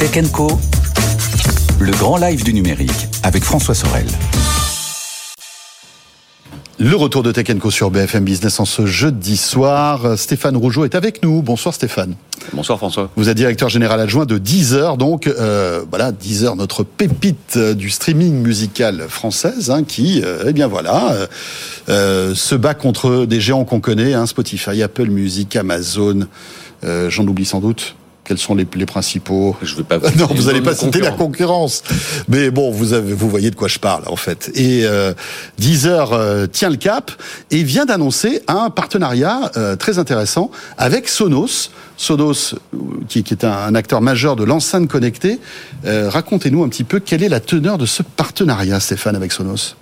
Tech Co, le grand live du numérique avec François Sorel. Le retour de Tech Co sur BFM Business en ce jeudi soir. Stéphane Rougeau est avec nous. Bonsoir Stéphane. Bonsoir François. Vous êtes directeur général adjoint de Deezer, donc euh, voilà Deezer, notre pépite du streaming musical française, hein, qui, euh, eh bien voilà, euh, se bat contre des géants qu'on connaît, hein, Spotify, Apple Music, Amazon, j'en oublie sans doute. Quels sont les, les principaux Je veux pas. non, vous n'allez pas citer la concurrence. Mais bon, vous avez, vous voyez de quoi je parle en fait. Et euh, Deezer euh, tient le cap et vient d'annoncer un partenariat euh, très intéressant avec Sonos. Sonos, qui, qui est un, un, acteur majeur de l'enceinte connectée. Euh, Racontez-nous un petit peu quelle est la teneur de ce partenariat, Stéphane, avec Sonos.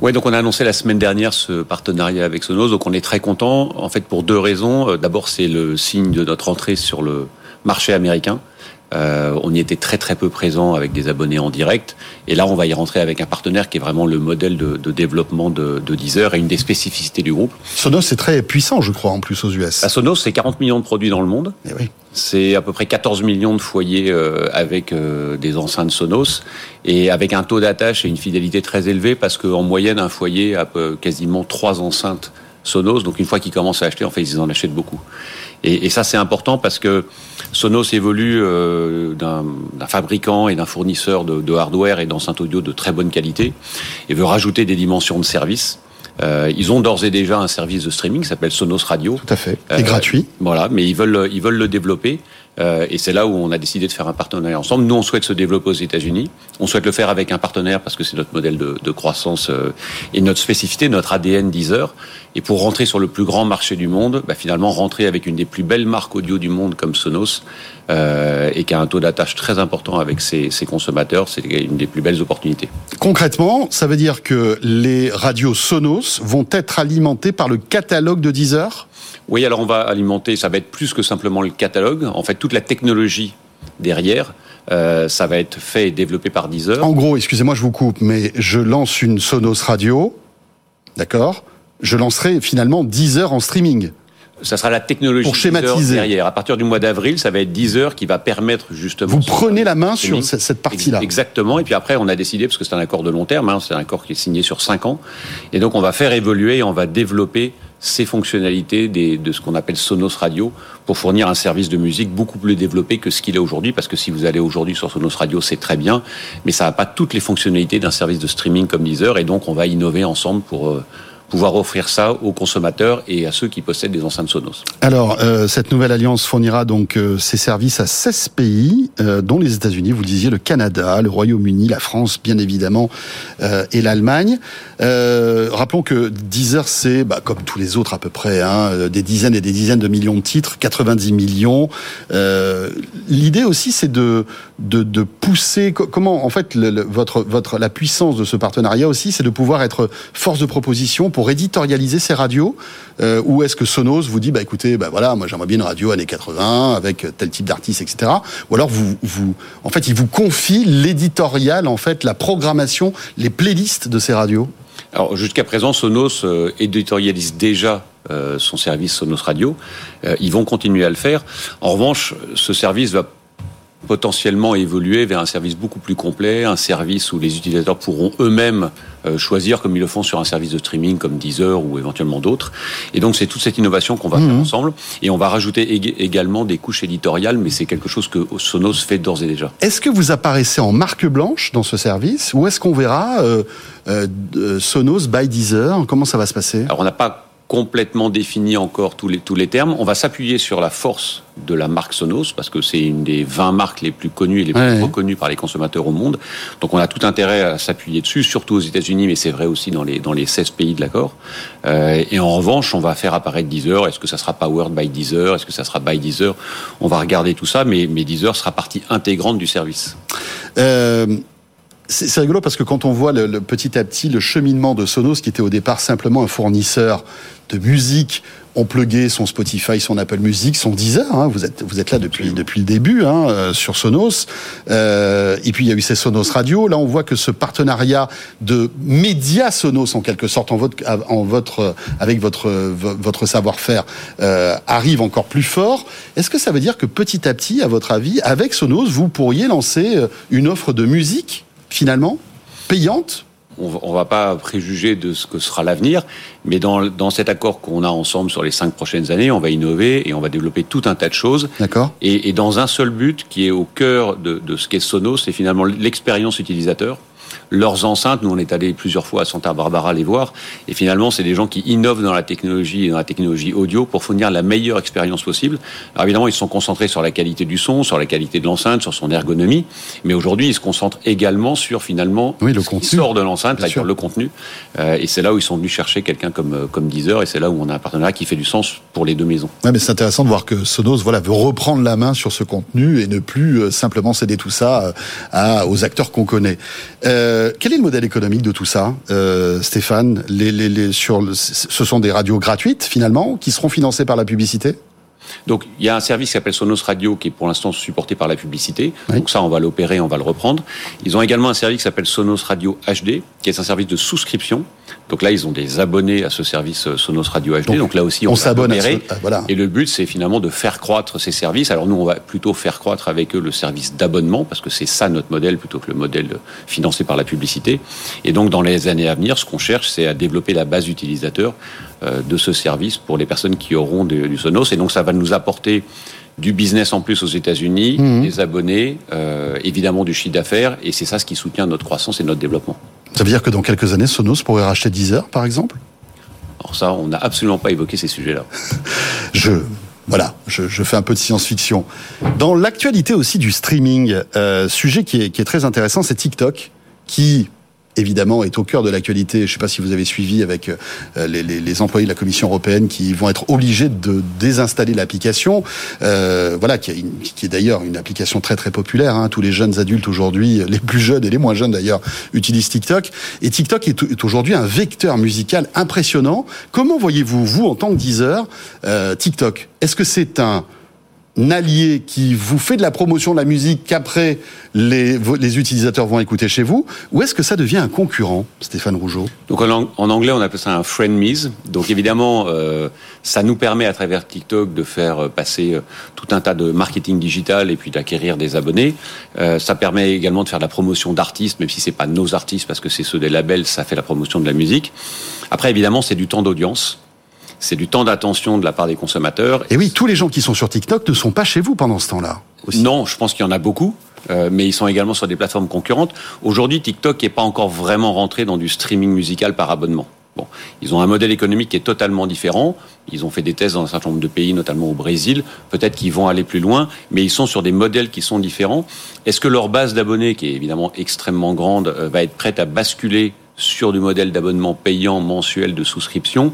Ouais, donc on a annoncé la semaine dernière ce partenariat avec Sonos, donc on est très content. En fait, pour deux raisons. D'abord, c'est le signe de notre entrée sur le marché américain. Euh, on y était très très peu présent avec des abonnés en direct. Et là, on va y rentrer avec un partenaire qui est vraiment le modèle de, de développement de, de, Deezer et une des spécificités du groupe. Sonos, c'est très puissant, je crois, en plus aux US. À Sonos, c'est 40 millions de produits dans le monde. Et oui. C'est à peu près 14 millions de foyers euh, avec euh, des enceintes Sonos et avec un taux d'attache et une fidélité très élevée parce qu'en moyenne, un foyer a quasiment trois enceintes Sonos. Donc une fois qu'ils commencent à acheter, en fait, ils en achètent beaucoup. Et, et ça, c'est important parce que Sonos évolue euh, d'un fabricant et d'un fournisseur de, de, hardware et d'enceintes audio de très bonne qualité et veut rajouter des dimensions de service. Euh, ils ont d'ores et déjà un service de streaming qui s'appelle Sonos Radio. Tout à fait. Et euh, gratuit. Voilà, mais ils veulent, ils veulent le développer. Euh, et c'est là où on a décidé de faire un partenariat ensemble. Nous, on souhaite se développer aux États-Unis. On souhaite le faire avec un partenaire parce que c'est notre modèle de, croissance euh, et notre spécificité, notre ADN Deezer. Et pour rentrer sur le plus grand marché du monde, bah, finalement rentrer avec une des plus belles marques audio du monde comme Sonos euh, et qui a un taux d'attache très important avec ses consommateurs, c'est une des plus belles opportunités. Concrètement, ça veut dire que les radios Sonos vont être alimentées par le catalogue de Deezer? Oui, alors on va alimenter, ça va être plus que simplement le catalogue. En fait, toute la technologie derrière, euh, ça va être fait et développé par Deezer. En gros, excusez-moi, je vous coupe, mais je lance une Sonos radio, d'accord? Je lancerai finalement Deezer en streaming. Ça sera la technologie pour schématiser derrière. À partir du mois d'avril, ça va être Deezer qui va permettre justement. Vous prenez la main sur cette partie-là. Exactement. Et puis après, on a décidé parce que c'est un accord de long terme. Hein, c'est un accord qui est signé sur cinq ans. Et donc, on va faire évoluer et on va développer ces fonctionnalités des, de ce qu'on appelle Sonos Radio pour fournir un service de musique beaucoup plus développé que ce qu'il est aujourd'hui. Parce que si vous allez aujourd'hui sur Sonos Radio, c'est très bien, mais ça n'a pas toutes les fonctionnalités d'un service de streaming comme Deezer. Et donc, on va innover ensemble pour euh, pouvoir offrir ça aux consommateurs et à ceux qui possèdent des enceintes Sonos. Alors, euh, cette nouvelle alliance fournira donc euh, ses services à 16 pays, euh, dont les États-Unis, vous le disiez, le Canada, le Royaume-Uni, la France, bien évidemment, euh, et l'Allemagne. Euh, rappelons que Deezer, c'est, bah, comme tous les autres à peu près, hein, des dizaines et des dizaines de millions de titres, 90 millions. L'idée aussi, c'est de, de, de, pousser, comment, en fait, le, le, votre, votre, la puissance de ce partenariat aussi, c'est de pouvoir être force de proposition éditorialiser ces radios euh, Ou est-ce que Sonos vous dit, bah écoutez, bah voilà, moi j'aimerais bien une radio années 80 avec tel type d'artiste, etc. Ou alors vous, vous, en fait, il vous confie l'éditorial, en fait, la programmation, les playlists de ces radios? Alors jusqu'à présent, Sonos euh, éditorialise déjà euh, son service Sonos Radio. Ils vont continuer à le faire. En revanche, ce service va potentiellement évoluer vers un service beaucoup plus complet, un service où les utilisateurs pourront eux-mêmes euh, choisir comme ils le font sur un service de streaming comme Deezer ou éventuellement d'autres. Et donc c'est toute cette innovation qu'on va mmh. faire ensemble et on va rajouter ég également des couches éditoriales, mais c'est quelque chose que Sonos fait d'ores et déjà. Est-ce que vous apparaissez en marque blanche dans ce service ou est-ce qu'on verra euh, euh, Sonos by Deezer? Comment ça va se passer? Alors on n'a pas complètement défini encore tous les, tous les termes. On va s'appuyer sur la force de la marque Sonos, parce que c'est une des 20 marques les plus connues et les plus reconnues par les consommateurs au monde. Donc on a tout intérêt à s'appuyer dessus, surtout aux États-Unis, mais c'est vrai aussi dans les, dans les 16 pays de l'accord. Euh, et en revanche, on va faire apparaître Deezer. Est-ce que ça sera Powered by Deezer? Est-ce que ça sera by Deezer? On va regarder tout ça, mais, mais Deezer sera partie intégrante du service. Euh... C'est rigolo parce que quand on voit le, petit à petit le cheminement de Sonos, qui était au départ simplement un fournisseur de musique. On pluguait son Spotify, son Apple Music, son Deezer. Hein. Vous êtes vous êtes là depuis depuis le début hein, euh, sur Sonos. Euh, et puis il y a eu ces Sonos Radio. Là, on voit que ce partenariat de médias Sonos en quelque sorte en votre en votre avec votre votre savoir-faire euh, arrive encore plus fort. Est-ce que ça veut dire que petit à petit, à votre avis, avec Sonos, vous pourriez lancer euh, une offre de musique finalement payante on ne va pas préjuger de ce que sera l'avenir, mais dans, dans cet accord qu'on a ensemble sur les cinq prochaines années, on va innover et on va développer tout un tas de choses. D'accord. Et, et, dans un seul but qui est au cœur de, de ce qu'est Sonos, c'est finalement l'expérience utilisateur leurs enceintes. Nous, on est allé plusieurs fois à Santa Barbara les voir. Et finalement, c'est des gens qui innovent dans la technologie et dans la technologie audio pour fournir la meilleure expérience possible. Alors évidemment, ils sont concentrés sur la qualité du son, sur la qualité de l'enceinte, sur son ergonomie. Mais aujourd'hui, ils se concentrent également sur finalement oui, le ce contenu. qui sort de l'enceinte, sur le contenu. Euh, et c'est là où ils sont venus chercher quelqu'un comme, euh, comme Deezer. Et c'est là où on a un partenariat qui fait du sens pour les deux maisons. Ouais, mais c'est intéressant de voir que Sonos voilà, veut reprendre la main sur ce contenu et ne plus euh, simplement céder tout ça à, aux acteurs qu'on connaît. Euh, quel est le modèle économique de tout ça, euh, Stéphane les, les, les, sur le, Ce sont des radios gratuites, finalement, qui seront financées par la publicité? Donc il y a un service qui s'appelle Sonos Radio qui est pour l'instant supporté par la publicité. Oui. Donc ça, on va l'opérer, on va le reprendre. Ils ont également un service qui s'appelle Sonos Radio HD, qui est un service de souscription. Donc là, ils ont des abonnés à ce service euh, Sonos Radio HD. Donc, Donc là aussi, on, on s'abonne. Ce... Ah, voilà. Et le but, c'est finalement de faire croître ces services. Alors nous, on va plutôt faire croître avec eux le service d'abonnement, parce que c'est ça notre modèle, plutôt que le modèle financé par la publicité. Et donc dans les années à venir, ce qu'on cherche, c'est à développer la base utilisateur euh, de ce service pour les personnes qui auront du Sonos. Et donc ça va nous apporter du business en plus aux États-Unis, mmh. des abonnés, euh, évidemment du chiffre d'affaires, et c'est ça ce qui soutient notre croissance et notre développement. Ça veut dire que dans quelques années, Sonos pourrait racheter Deezer, par exemple? Alors ça, on n'a absolument pas évoqué ces sujets-là. je voilà, je, je, fais un peu de science-fiction. Dans l'actualité aussi du streaming, euh, sujet qui est, qui est très intéressant, c'est TikTok, qui évidemment est au cœur de l'actualité. Je ne sais pas si vous avez suivi avec euh, les, les, les, employés de la Commission européenne qui vont être obligés de désinstaller l'application. Euh, voilà, qui, une, qui est d'ailleurs une application très très populaire. Hein. Tous les jeunes adultes aujourd'hui, les plus jeunes et les moins jeunes d'ailleurs, utilisent TikTok. Et TikTok est, est aujourd'hui un vecteur musical impressionnant. Comment voyez-vous, vous, en tant que Deezer, euh, TikTok? Est-ce que c'est un allié qui vous fait de la promotion de la musique qu'après les, les, utilisateurs vont écouter chez vous Ou est-ce que ça devient un concurrent, Stéphane Rougeau? Donc en, anglais, on appelle ça un friend-mise. Donc évidemment, euh, ça nous permet à travers TikTok de faire passer euh, tout un tas de marketing digital et puis d'acquérir des abonnés. Euh, ça permet également de faire de la promotion d'artistes, même si c'est pas nos artistes parce que c'est ceux des labels, ça fait la promotion de la musique. Après, évidemment, c'est du temps d'audience c'est du temps d'attention de la part des consommateurs. Et oui, tous les gens qui sont sur TikTok ne sont pas chez vous pendant ce temps-là. Non, je pense qu'il y en a beaucoup. Euh, mais ils sont également sur des plateformes concurrentes. Aujourd'hui, TikTok n'est pas encore vraiment rentré dans du streaming musical par abonnement. Bon, ils ont un modèle économique qui est totalement différent. Ils ont fait des tests dans un certain nombre de pays, notamment au Brésil. Peut-être qu'ils vont aller plus loin, mais ils sont sur des modèles qui sont différents. Est-ce que leur base d'abonnés, qui est évidemment extrêmement grande, va être prête à basculer sur du modèle d'abonnement payant mensuel de souscription?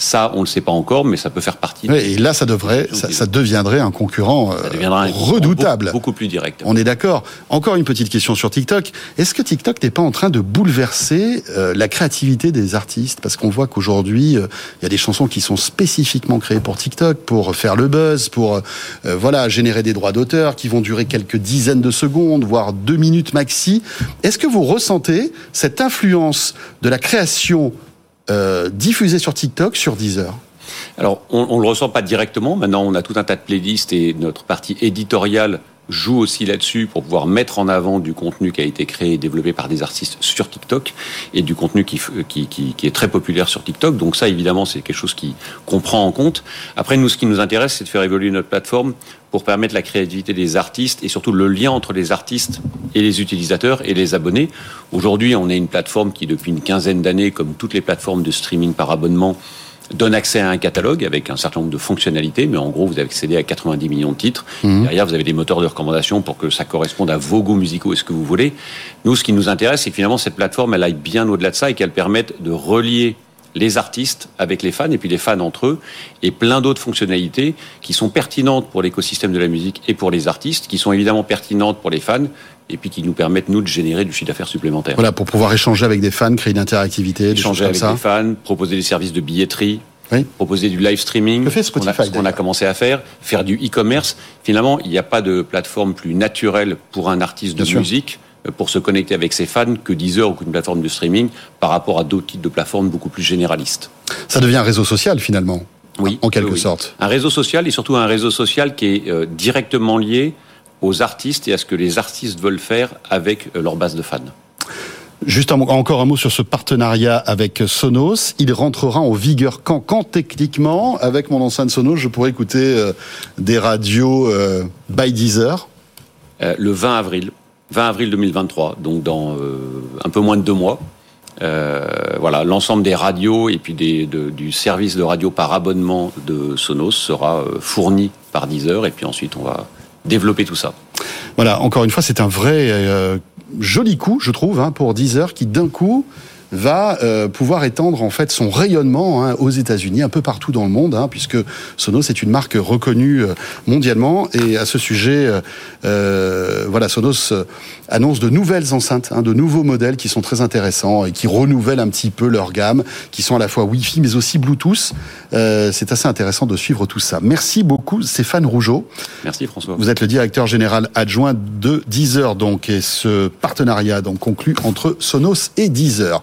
Ça, on ne le sait pas encore, mais ça peut faire partie. Oui, et là, ça devrait, ça, ça, deviendrait un concurrent ça deviendra un redoutable. Beaucoup, beaucoup, plus direct. On est d'accord. Encore une petite question sur TikTok. Est-ce que TikTok n'est pas en train de bouleverser euh, la créativité des artistes? Parce qu'on voit qu'aujourd'hui, il euh, y a des chansons qui sont spécifiquement créées pour TikTok, pour faire le buzz, pour euh, voilà générer des droits d'auteur qui vont durer quelques dizaines de secondes, voire deux minutes maxi. Est-ce que vous ressentez cette influence de la création euh, diffusé sur TikTok, sur Deezer Alors, on ne le ressent pas directement. Maintenant, on a tout un tas de playlists et notre partie éditoriale joue aussi là-dessus pour pouvoir mettre en avant du contenu qui a été créé et développé par des artistes sur TikTok et du contenu qui, qui, qui, qui est très populaire sur TikTok. Donc ça, évidemment, c'est quelque chose qu'on prend en compte. Après, nous, ce qui nous intéresse, c'est de faire évoluer notre plateforme pour permettre la créativité des artistes et surtout le lien entre les artistes et les utilisateurs et les abonnés. Aujourd'hui, on est une plateforme qui, depuis une quinzaine d'années, comme toutes les plateformes de streaming par abonnement, donne accès à un catalogue avec un certain nombre de fonctionnalités, mais en gros, vous avez accédé à 90 millions de titres. Mmh. Derrière, vous avez des moteurs de recommandation pour que ça corresponde à vos goûts musicaux et ce que vous voulez. Nous, ce qui nous intéresse, c'est que finalement, cette plateforme, elle aille bien au-delà de ça et qu'elle permette de relier les artistes avec les fans et puis les fans entre eux et plein d'autres fonctionnalités qui sont pertinentes pour l'écosystème de la musique et pour les artistes, qui sont évidemment pertinentes pour les fans et puis qui nous permettent nous de générer du chiffre d'affaires supplémentaire. Voilà pour pouvoir échanger avec des fans, créer une interactivité, échanger avec des fans, proposer des services de billetterie. Proposer du live streaming, ce qu'on a, qu'on a commencé à faire, faire du e-commerce. Finalement, il n'y a pas de plateforme plus naturelle pour un artiste de musique pour se connecter avec ses fans que Deezer ou qu'une plateforme de streaming par rapport à d'autres types de plateformes beaucoup plus généralistes. Ça devient un réseau social finalement, oui, en quelque sorte. Un réseau social et surtout un réseau social qui est euh, directement lié aux artistes et à ce que les artistes veulent faire avec euh, leur base de fans. Juste encore un mot sur ce partenariat avec Sonos. Il rentrera en vigueur quand Quand techniquement, avec mon enceinte Sonos, je pourrais écouter euh, des radios by Deezer Le 20 avril. 20 avril 2023, donc dans euh, un peu moins de deux mois. Euh, voilà, l'ensemble des radios et puis des, du service de radio par abonnement de Sonos sera euh, fourni par Deezer et puis ensuite on va développer tout ça. Voilà, encore une fois, c'est un vrai joli coup, je trouve, hein, pour Deezer qui d'un coup va euh, pouvoir étendre en fait son rayonnement hein, aux États-Unis, un peu partout dans le monde, hein, puisque Sonos est une marque reconnue euh, mondialement. Et à ce sujet, euh, euh voilà, Sonos annonce de nouvelles enceintes, hein, de nouveaux modèles qui sont très intéressants et qui renouvellent un petit peu leur gamme, qui sont à la fois Wi-Fi mais aussi Bluetooth. Euh, c'est assez intéressant de suivre tout ça. Merci beaucoup, Stéphane Rougeau. Merci François. Vous êtes le directeur général adjoint de Deezer, donc, et ce partenariat donc conclu entre Sonos et Deezer.